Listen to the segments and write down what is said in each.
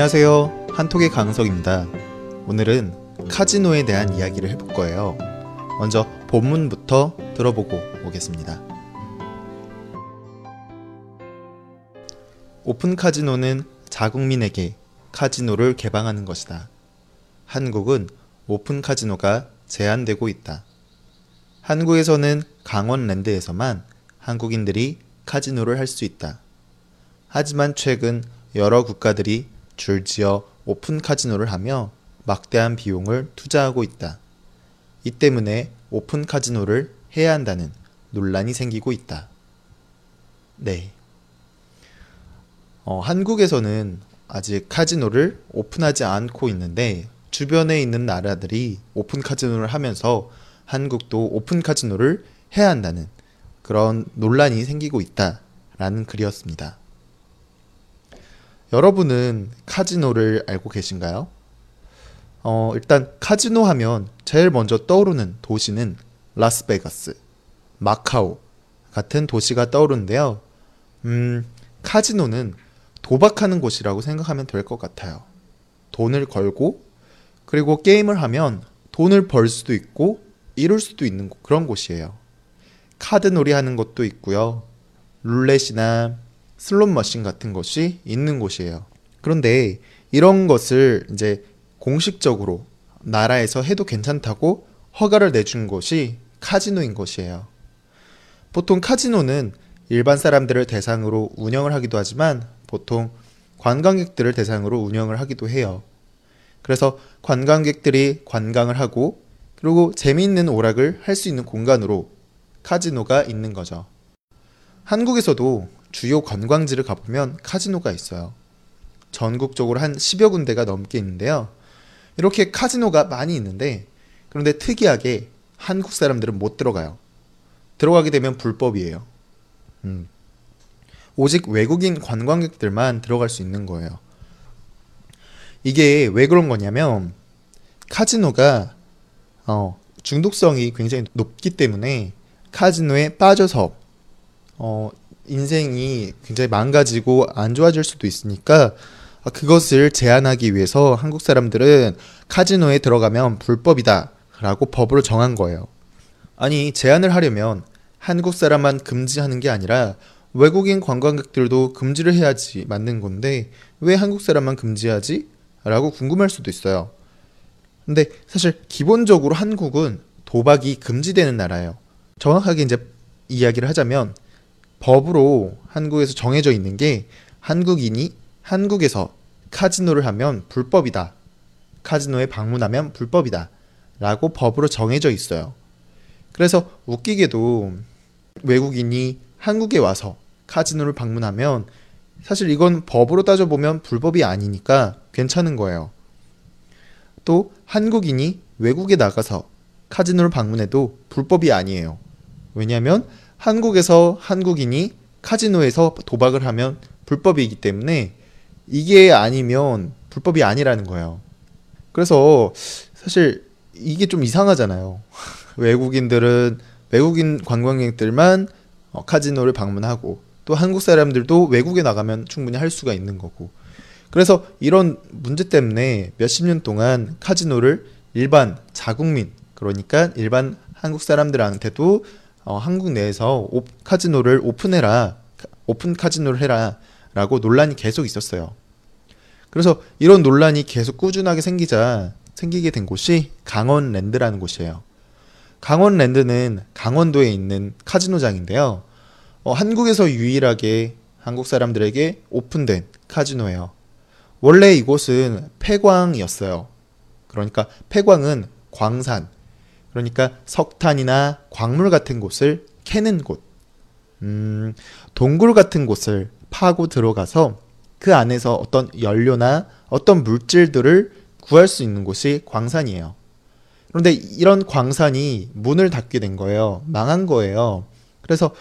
안녕하세요. 한톡의 강석입니다. 오늘은 카지노에 대한 이야기를 해볼 거예요. 먼저 본문부터 들어보고 오겠습니다. 오픈 카지노는 자국민에게 카지노를 개방하는 것이다. 한국은 오픈 카지노가 제한되고 있다. 한국에서는 강원랜드에서만 한국인들이 카지노를 할 수 있다. 하지만 최근 여러 국가들이 줄지어 오픈 카지노를 하며 막대한 비용을 투자하고 있다. 이 때문에 오픈 카지노를 해야 한다는 논란이 생기고 있다. 네. 어, 한국에서는 아직 카지노를 오픈하지 않고 있는데 주변에 있는 나라들이 오픈 카지노를 하면서 한국도 오픈 카지노를 해야 한다는 그런 논란이 생기고 있다라는 글이었습니다. 여러분은 카지노를 알고 계신가요? 어, 일단 카지노 하면 제일 먼저 떠오르는 도시는 라스베가스, 마카오 같은 도시가 떠오르는데요. 음, 카지노는 도박하는 곳이라고 생각하면 될 것 같아요. 돈을 걸고 그리고 게임을 하면 돈을 벌 수도 있고 잃을 수도 있는 그런 곳이에요. 카드 놀이 하는 것도 있고요. 룰렛이나 슬롯 머신 같은 것이 있는 곳이에요. 그런데 이런 것을 이제 공식적으로 나라에서 해도 괜찮다고 허가를 내준 곳이 카지노인 것이에요. 보통 카지노는 일반 사람들을 대상으로 운영을 하기도 하지만 보통 관광객들을 대상으로 운영을 하기도 해요. 그래서 관광객들이 관광을 하고 그리고 재미있는 오락을 할 수 있는 공간으로 카지노가 있는 거죠. 한국에서도 주요 관광지를 가보면 카지노가 있어요. 전국적으로 한 10여 군데가 넘게 있는데요. 이렇게 카지노가 많이 있는데 그런데 특이하게 한국 사람들은 못 들어가요. 들어가게 되면 불법이에요. 음. 오직 외국인 관광객들만 들어갈 수 있는 거예요. 이게 왜 그런 거냐면 카지노가 어, 중독성이 굉장히 높기 때문에 카지노에 빠져서 어, 인생이 굉장히 망가지고 안 좋아질 수도 있으니까 그것을 제한하기 위해서 한국 사람들은 카지노에 들어가면 불법이다 라고 법으로 정한 거예요. 아니, 제한을 하려면 한국 사람만 금지하는 게 아니라 외국인 관광객들도 금지를 해야지 맞는 건데 왜 한국 사람만 금지하지? 라고 궁금할 수도 있어요. 근데 사실 기본적으로 한국은 도박이 금지되는 나라예요. 정확하게 이제 이야기를 하자면 법으로 한국에서 정해져 있는 게 한국인이 한국에서 카지노를 하면 불법이다. 카지노에 방문하면 불법이다. 라고 법으로 정해져 있어요. 그래서 웃기게도 외국인이 한국에 와서 카지노를 방문하면 사실 이건 법으로 따져보면 불법이 아니니까 괜찮은 거예요. 또 한국인이 외국에 나가서 카지노를 방문해도 불법이 아니에요. 왜냐하면 한국에서 한국인이 카지노에서 도박을 하면 불법이기 때문에 이게 아니면 불법이 아니라는 거예요. 그래서 사실 이게 좀 이상하잖아요. 외국인들은 외국인 관광객들만 어, 카지노를 방문하고 또 한국 사람들도 외국에 나가면 충분히 할 수가 있는 거고. 그래서 이런 문제 때문에 몇십 년 동안 카지노를 일반 자국민 그러니까 일반 한국 사람들한테도 어, 한국 내에서 오, 카지노를 오픈해라 오픈 카지노를 해라라고 논란이 계속 있었어요. 그래서 이런 논란이 계속 꾸준하게 생기자 생기게 된 곳이 강원랜드라는 곳이에요. 강원랜드는 강원도에 있는 카지노장인데요. 어, 한국에서 유일하게 한국 사람들에게 오픈된 카지노예요. 원래 이곳은 폐광이었어요. 그러니까 폐광은 광산, 그러니까 석탄이나 광물 같은 곳을 캐는 곳, 음, 동굴 같은 곳을 파고 들어가서 그 안에서 어떤 연료나 어떤 물질들을 구할 수 있는 곳이 광산이에요. 그런데 이런 광산이 문을 닫게 된 거예요. 망한 거예요. 그래서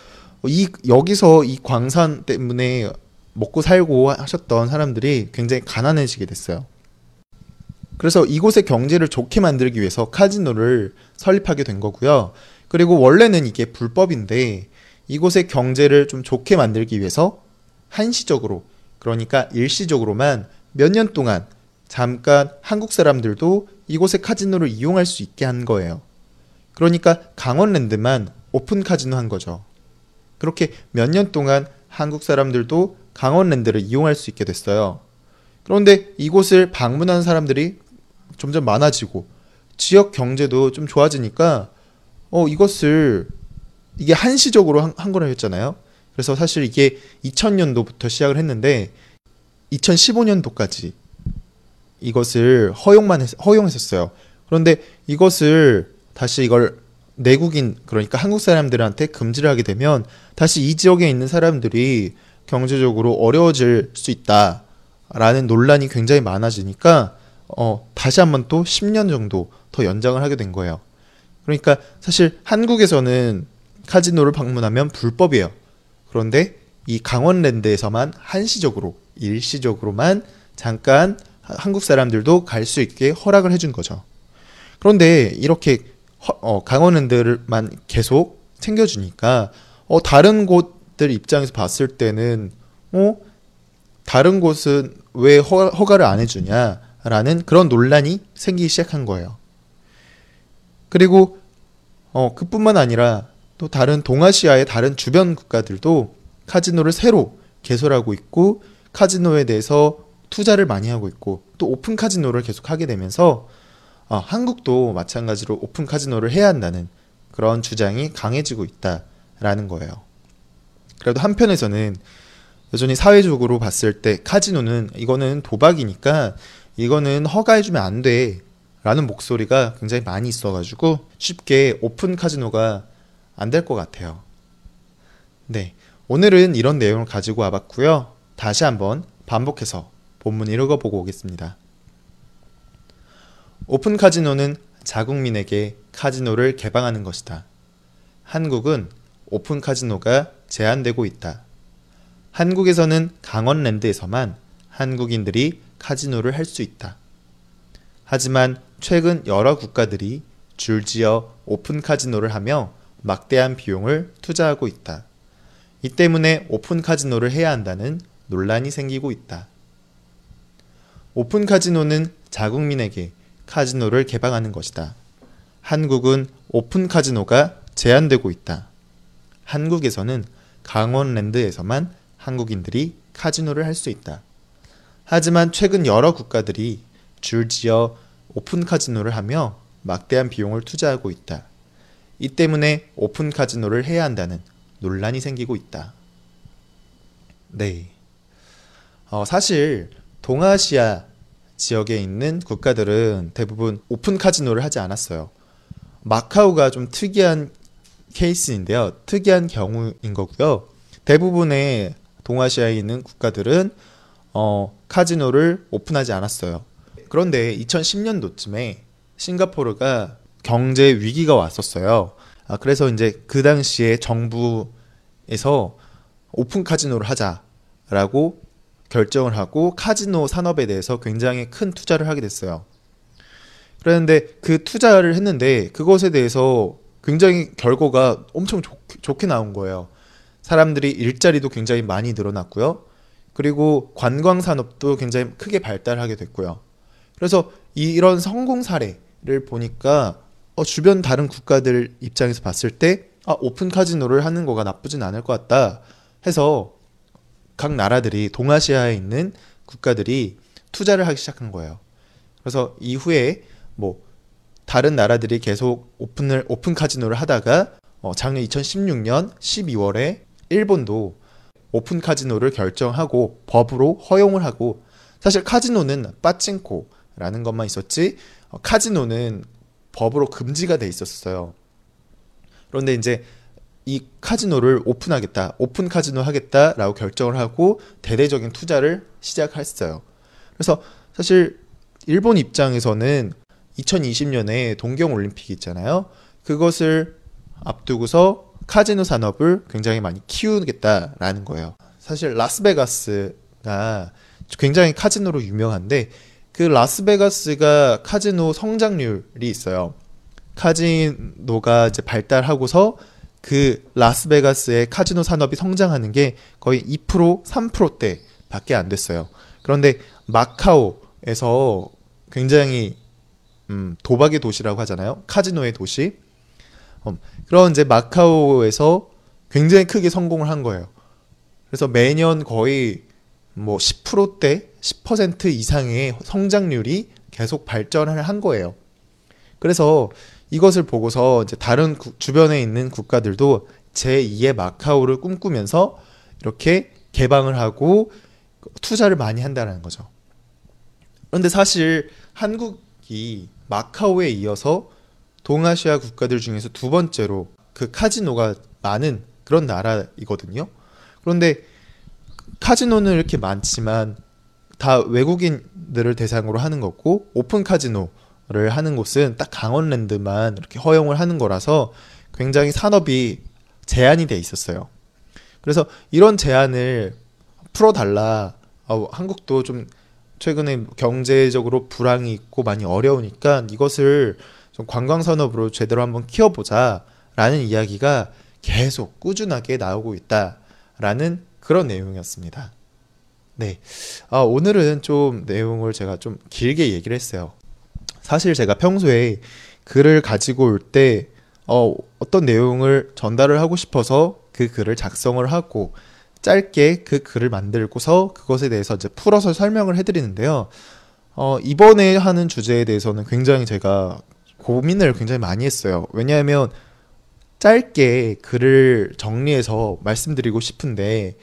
이 여기서 이 광산 때문에 먹고 살고 하셨던 사람들이 굉장히 가난해지게 됐어요. 그래서 이곳의 경제를 좋게 만들기 위해서 카지노를 설립하게 된 거고요. 그리고 원래는 이게 불법인데 이곳의 경제를 좀 좋게 만들기 위해서 한시적으로 그러니까 일시적으로만 몇 년 동안 잠깐 한국 사람들도 이곳의 카지노를 이용할 수 있게 한 거예요. 그러니까 강원랜드만 오픈 카지노 한 거죠. 그렇게 몇 년 동안 한국 사람들도 강원랜드를 이용할 수 있게 됐어요. 그런데 이곳을 방문하는 사람들이 점점 많아지고 지역 경제도 좀 좋아지니까 어 이것을 이게 한시적으로 한, 한 거라했잖아요. 그래서 사실 이게 2000년도부터 시작을 했는데 2015년도까지 이것을 허용만 했, 허용했었어요. 그런데 이것을 다시 이걸 내국인 그러니까 한국 사람들한테 금지를 하게 되면 다시 이 지역에 있는 사람들이 경제적으로 어려워질 수 있다라는 논란이 굉장히 많아지니까 어, 다시 한번 또 10년 정도 더 연장을 하게 된 거예요. 그러니까 사실 한국에서는 카지노를 방문하면 불법이에요. 그런데 이 강원랜드에서만 한시적으로 일시적으로만 잠깐 한국 사람들도 갈 수 있게 허락을 해준 거죠. 그런데 이렇게 허, 어, 강원랜드만 계속 챙겨주니까 어, 다른 곳들 입장에서 봤을 때는 어, 다른 곳은 왜 허, 허가를 안 해주냐 라는 그런 논란이 생기기 시작한 거예요. 그리고 어, 그뿐만 아니라 또 다른 동아시아의 다른 주변 국가들도 카지노를 새로 개설하고 있고 카지노에 대해서 투자를 많이 하고 있고 또 오픈 카지노를 계속 하게 되면서 어, 한국도 마찬가지로 오픈 카지노를 해야 한다는 그런 주장이 강해지고 있다라는 거예요. 그래도 한편에서는 여전히 사회적으로 봤을 때 카지노는 이거는 도박이니까 이거는 허가해주면 안 돼. 라는 목소리가 굉장히 많이 있어가지고 쉽게 오픈 카지노가 안 될 것 같아요. 네. 오늘은 이런 내용을 가지고 와봤고요. 다시 한번 반복해서 본문 읽어보고 오겠습니다. 오픈 카지노는 자국민에게 카지노를 개방하는 것이다. 한국은 오픈 카지노가 제한되고 있다. 한국에서는 강원랜드에서만 한국인들이 카지노를 할 수 있다. 하지만 최근 여러 국가들이 줄지어 오픈 카지노를 하며 막대한 비용을 투자하고 있다. 이 때문에 오픈 카지노를 해야 한다는 논란이 생기고 있다. 오픈 카지노는 자국민에게 카지노를 개방하는 것이다. 한국은 오픈 카지노가 제한되고 있다. 한국에서는 강원랜드에서만 한국인들이 카지노를 할 수 있다. 하지만 최근 여러 국가들이 줄지어 오픈 카지노를 하며 막대한 비용을 투자하고 있다. 이 때문에 오픈 카지노를 해야 한다는 논란이 생기고 있다. 네. 어, 사실 동아시아 지역에 있는 국가들은 대부분 오픈 카지노를 하지 않았어요. 마카오가 좀 특이한 케이스인데요. 특이한 경우인 거고요. 대부분의 동아시아에 있는 국가들은 어, 카지노를 오픈하지 않았어요. 그런데 2010년도쯤에 싱가포르가 경제 위기가 왔었어요. 아, 그래서 이제 그 당시에 정부에서 오픈 카지노를 하자라고 결정을 하고 카지노 산업에 대해서 굉장히 큰 투자를 하게 됐어요. 그런데 그 투자를 했는데 그것에 대해서 굉장히 결과가 엄청 좋, 좋게 나온 거예요. 사람들이 일자리도 굉장히 많이 늘어났고요. 그리고 관광 산업도 굉장히 크게 발달하게 됐고요. 그래서 이런 성공 사례를 보니까 어, 주변 다른 국가들 입장에서 봤을 때 아, 오픈 카지노를 하는 거가 나쁘진 않을 것 같다 해서 각 나라들이 동아시아에 있는 국가들이 투자를 하기 시작한 거예요. 그래서 이후에 뭐 다른 나라들이 계속 오픈을 오픈 카지노를 하다가 어, 작년 2016년 12월에 일본도 오픈 카지노를 결정하고 법으로 허용을 하고 사실 카지노는 빠찡코라는 것만 있었지 어, 카지노는 법으로 금지가 돼 있었어요. 그런데 이제 이 카지노를 오픈하겠다, 오픈 카지노 하겠다라고 결정을 하고 대대적인 투자를 시작했어요. 그래서 사실 일본 입장에서는 2020년에 동경 올림픽이 있잖아요. 그것을 앞두고서 카지노 산업을 굉장히 많이 키우겠다라는 거예요. 사실 라스베가스가 굉장히 카지노로 유명한데 그 라스베가스가 카지노 성장률이 있어요. 카지노가 이제 발달하고서 그 라스베가스의 카지노 산업이 성장하는 게 거의 2% 3%대 밖에 안 됐어요. 그런데 마카오에서 굉장히 음, 도박의 도시라고 하잖아요. 카지노의 도시. 음, 그런 이제 마카오에서 굉장히 크게 성공을 한 거예요. 그래서 매년 거의 뭐 10%대, 10% 이상의 성장률이 계속 발전을 한 거예요. 그래서 이것을 보고서 이제 다른 구, 주변에 있는 국가들도 제2의 마카오를 꿈꾸면서 이렇게 개방을 하고 투자를 많이 한다는 거죠. 그런데 사실 한국이 마카오에 이어서 동아시아 국가들 중에서 두 번째로 그 카지노가 많은 그런 나라이거든요. 그런데 카지노는 이렇게 많지만 다 외국인들을 대상으로 하는 거고 오픈 카지노를 하는 곳은 딱 강원랜드만 이렇게 허용을 하는 거라서 굉장히 산업이 제한이 돼 있었어요. 그래서 이런 제한을 풀어달라. 어, 한국도 좀 최근에 경제적으로 불황이 있고 많이 어려우니까 이것을 좀 관광 산업으로 제대로 한번 키워보자라는 이야기가 계속 꾸준하게 나오고 있다라는 그런 내용이었습니다. 네. 아, 오늘은 좀 내용을 제가 좀 길게 얘기를 했어요. 사실 제가 평소에 글을 가지고 올 때, 어, 어떤 내용을 전달을 하고 싶어서 그 글을 작성을 하고 짧게 그 글을 만들고서 그것에 대해서 이제 풀어서 설명을 해드리는데요. 어, 이번에 하는 주제에 대해서는 굉장히 제가 고민을 굉장히 많이 했어요. 왜냐하면 짧게 글을 정리해서 말씀드리고 싶은데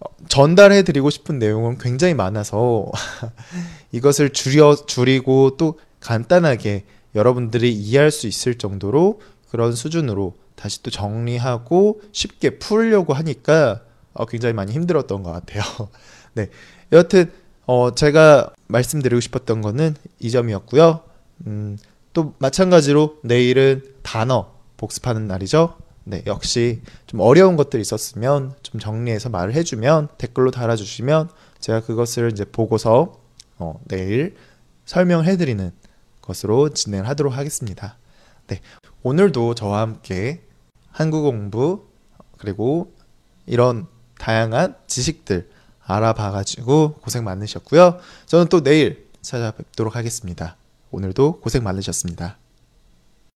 어, 전달해 드리고 싶은 내용은 굉장히 많아서 이것을 줄여 줄이고 또 간단하게 여러분들이 이해할 수 있을 정도로 그런 수준으로 다시 또 정리하고 쉽게 풀려고 하니까 어, 굉장히 많이 힘들었던 것 같아요. 네, 여하튼 어, 제가 말씀드리고 싶었던 거는 이 점이었고요. 음, 또 마찬가지로 내일은 단어 복습하는 날이죠. 네, 역시 좀 어려운 것들이 있었으면 좀 정리해서 말을 해주면 댓글로 달아주시면 제가 그것을 이제 보고서 어, 내일 설명해드리는 것으로 진행을 하도록 하겠습니다. 네, 오늘도 저와 함께 한국 공부 그리고 이런 다양한 지식들 알아봐가지고 고생 많으셨고요. 저는 또 내일 찾아뵙도록 하겠습니다. 오늘도 고생 많으셨습니다.